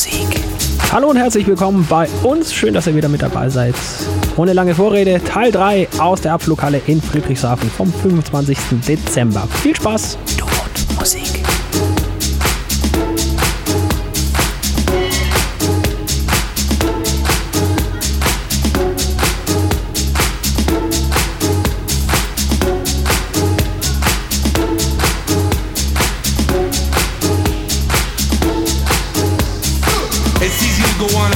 Musik. Hallo und herzlich willkommen bei uns. Schön, dass ihr wieder mit dabei seid. Ohne lange Vorrede, Teil 3 aus der Abflughalle in Friedrichshafen vom 25. Dezember. Viel Spaß! Du und Musik.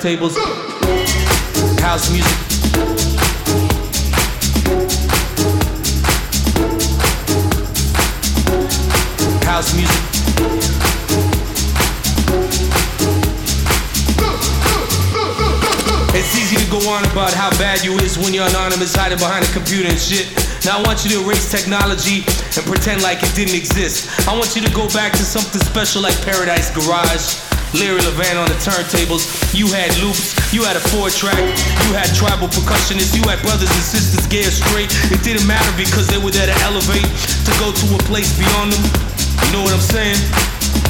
Turntables. House music. House music. It's easy to go on about how bad you is when you're anonymous, hiding behind a computer and shit. Now I want you to erase technology and pretend like it didn't exist. I want you to go back to something special like Paradise Garage. Larry Levan on the turntables. You had loops, you had a four track, you had tribal percussionists, you had brothers and sisters gay straight. It didn't matter because they were there to elevate, to go to a place beyond them. You know what I'm saying?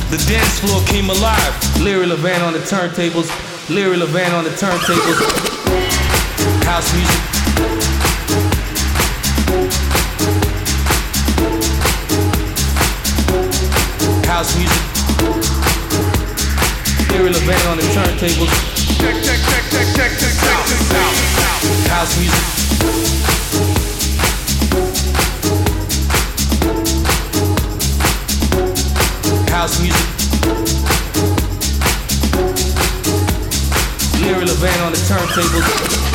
The dance floor came alive. Larry Levan on the turntables. Larry Levan on the turntables. House music. House music. Larry Levan on the turntables. Check, check, check, check, check, check, check this out. House music. House music. Larry Levan on the turntables.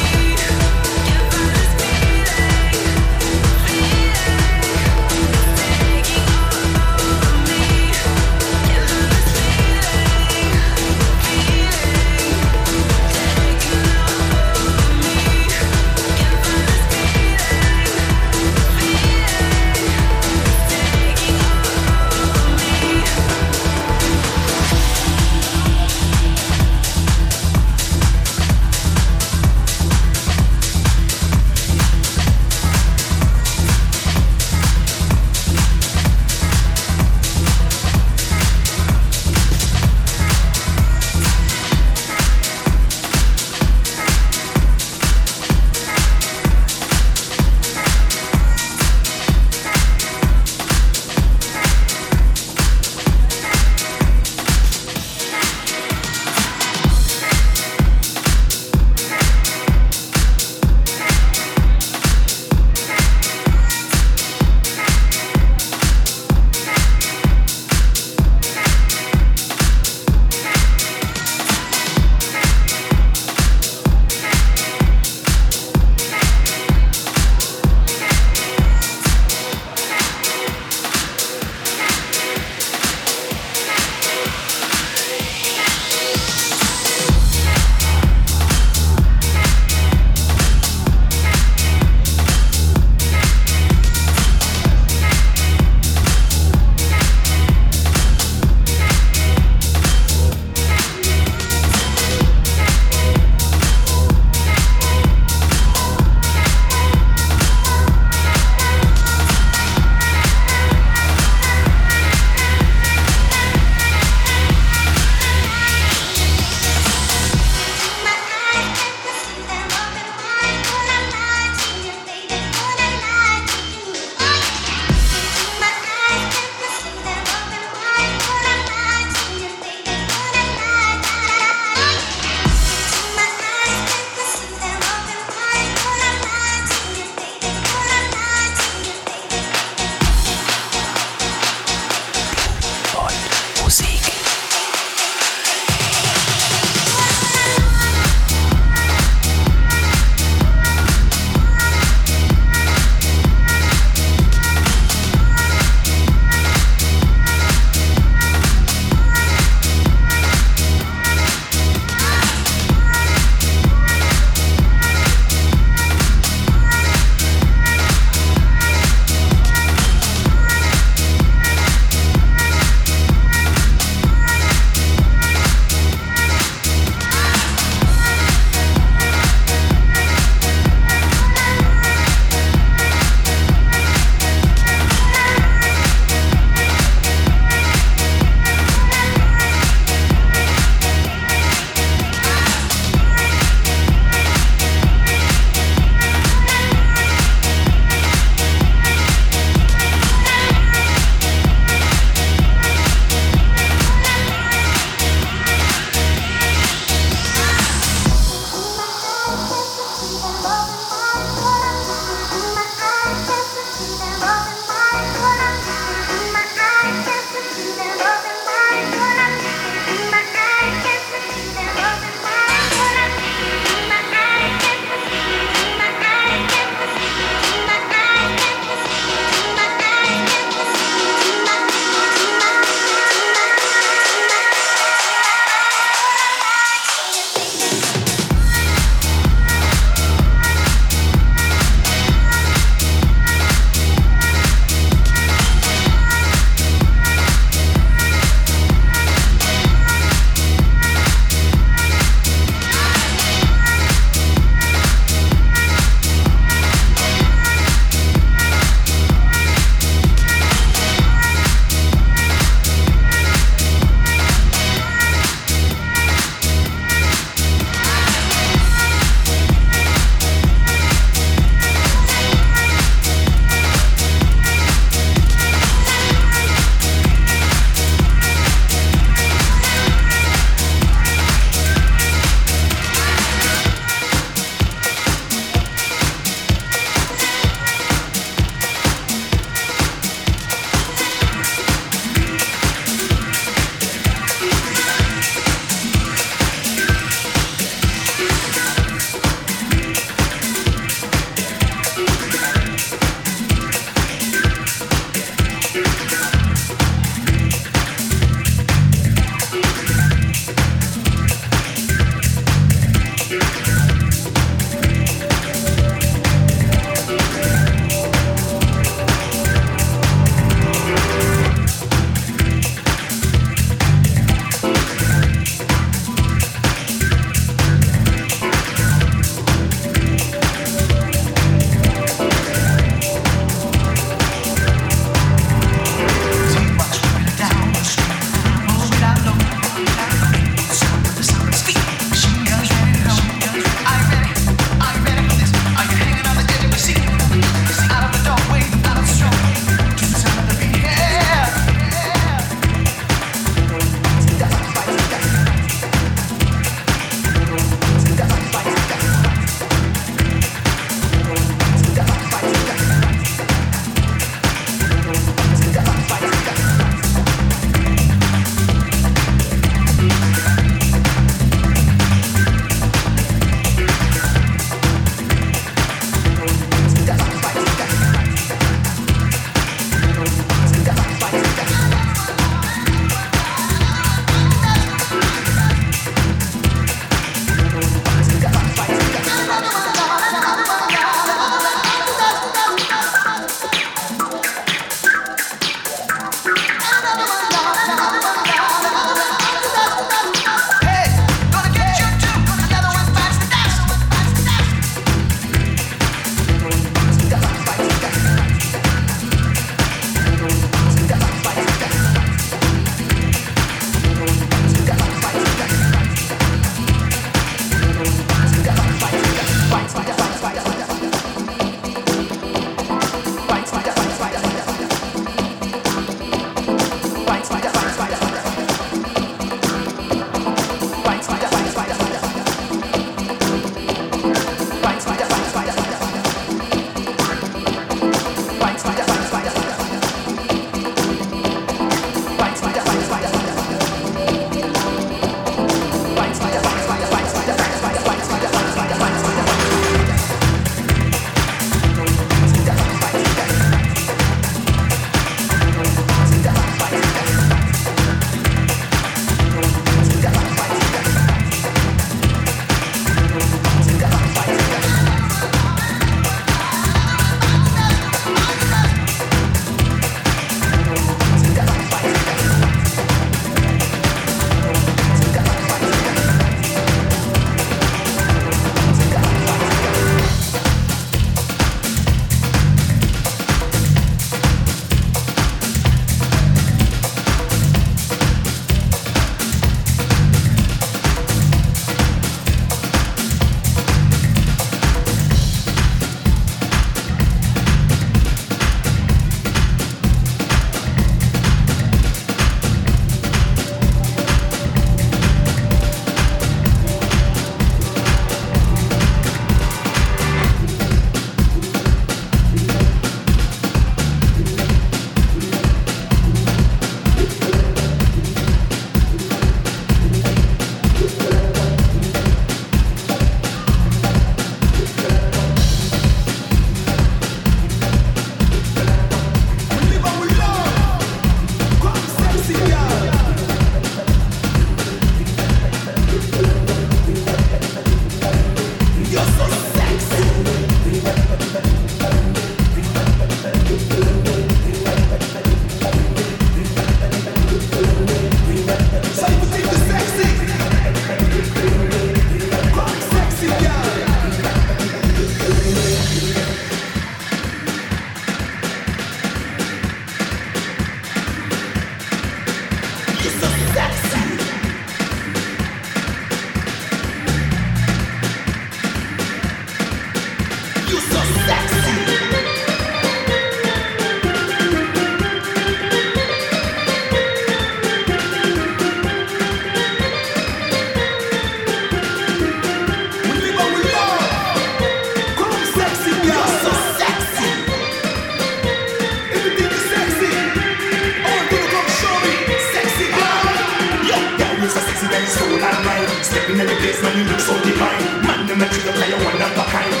This man, you look so divine. Man, you make you look like you're one of a kind.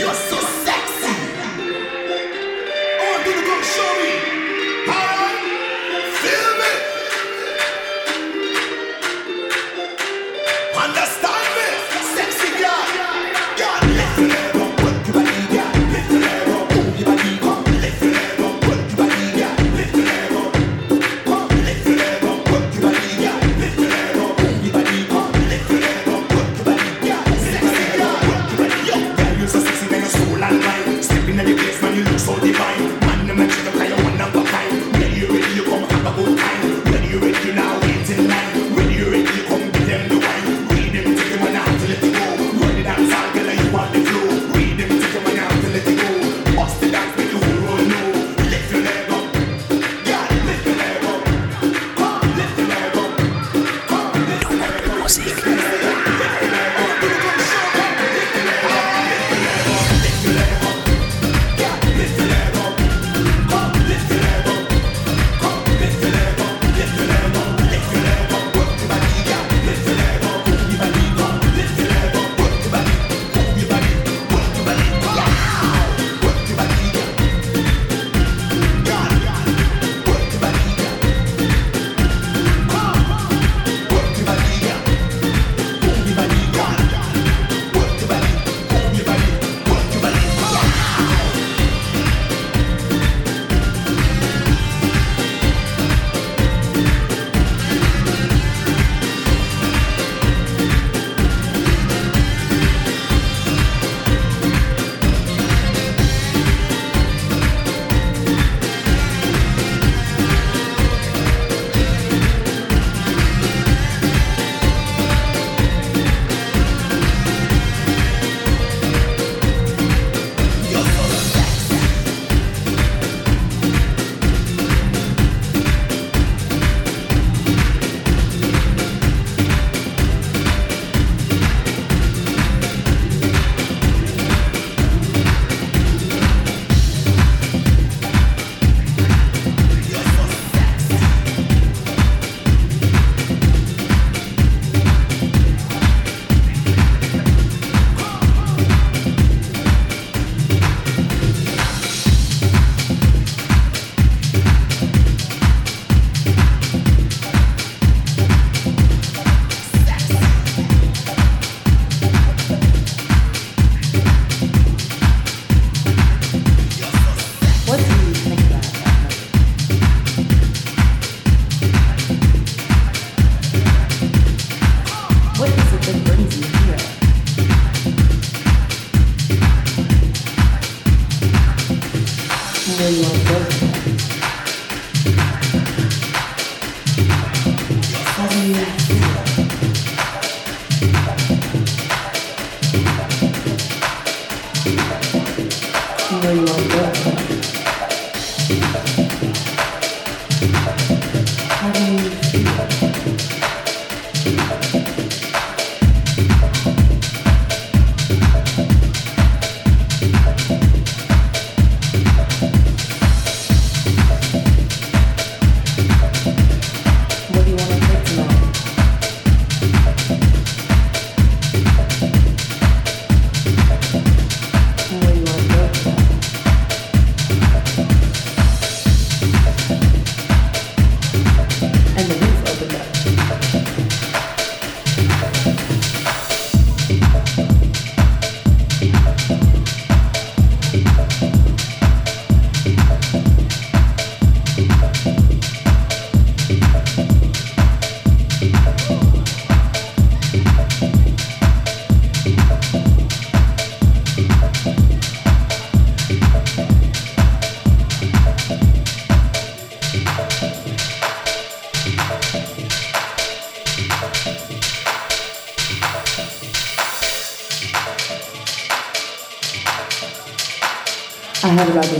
よしそっ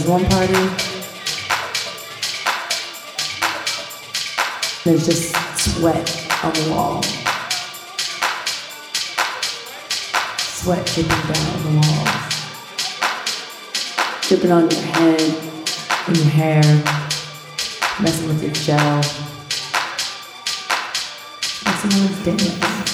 one party. There's just sweat on the wall. Sweat dripping down the walls. Dripping on your head, in your hair, messing with your gel. Messing with dance.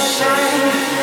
shine.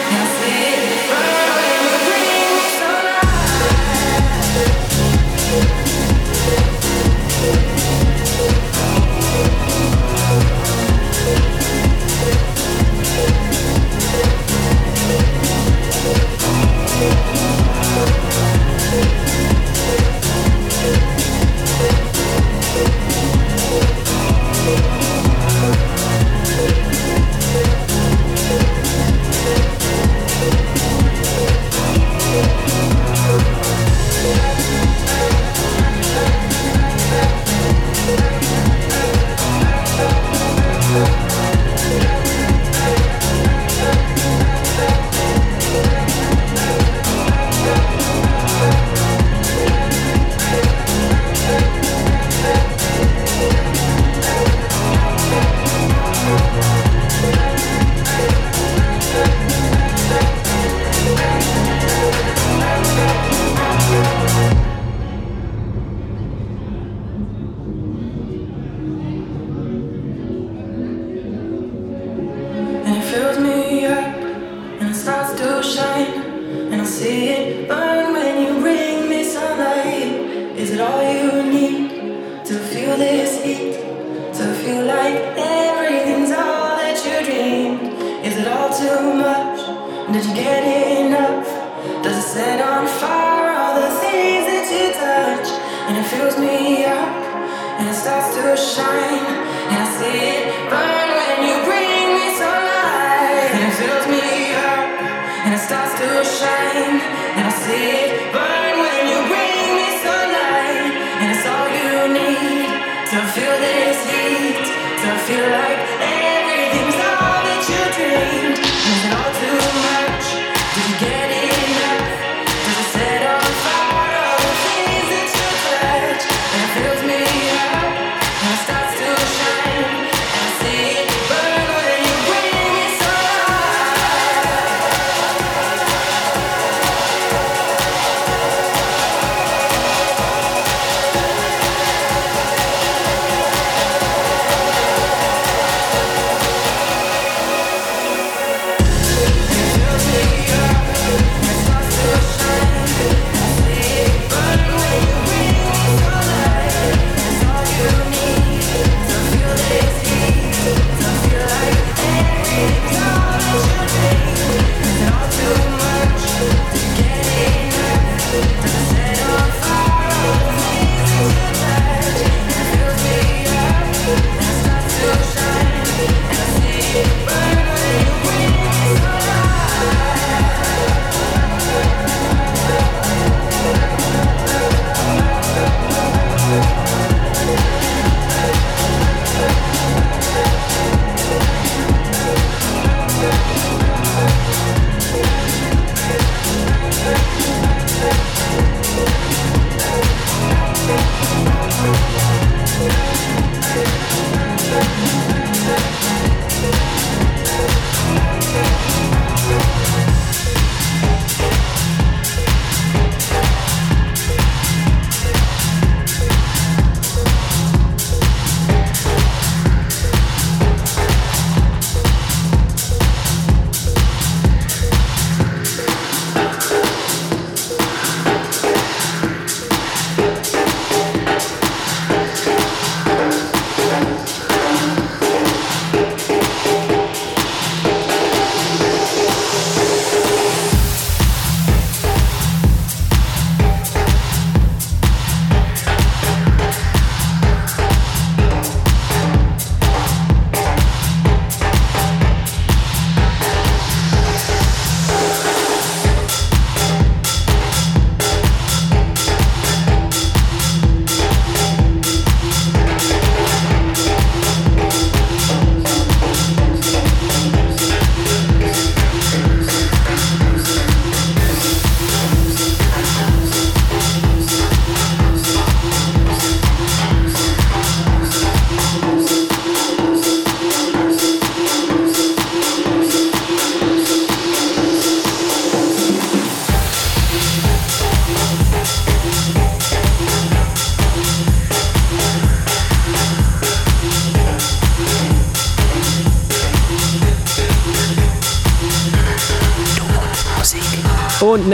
Feel this heat. To feel like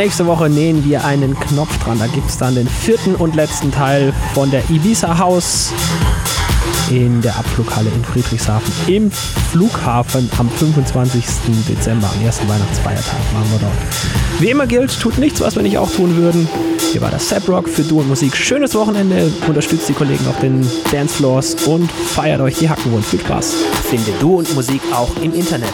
nächste Woche nähen wir einen Knopf dran. Da gibt es dann den vierten und letzten Teil von der Ibiza House in der Abflughalle in Friedrichshafen im Flughafen am 25. Dezember, am ersten Weihnachtsfeiertag, machen wir dort. Wie immer gilt, tut nichts, was wir nicht auch tun würden. Hier war das Rock für Du und Musik. Schönes Wochenende, unterstützt die Kollegen auf den Dancefloors und feiert euch die Hacken wohl. Viel Spaß. Finde Du und Musik auch im Internet.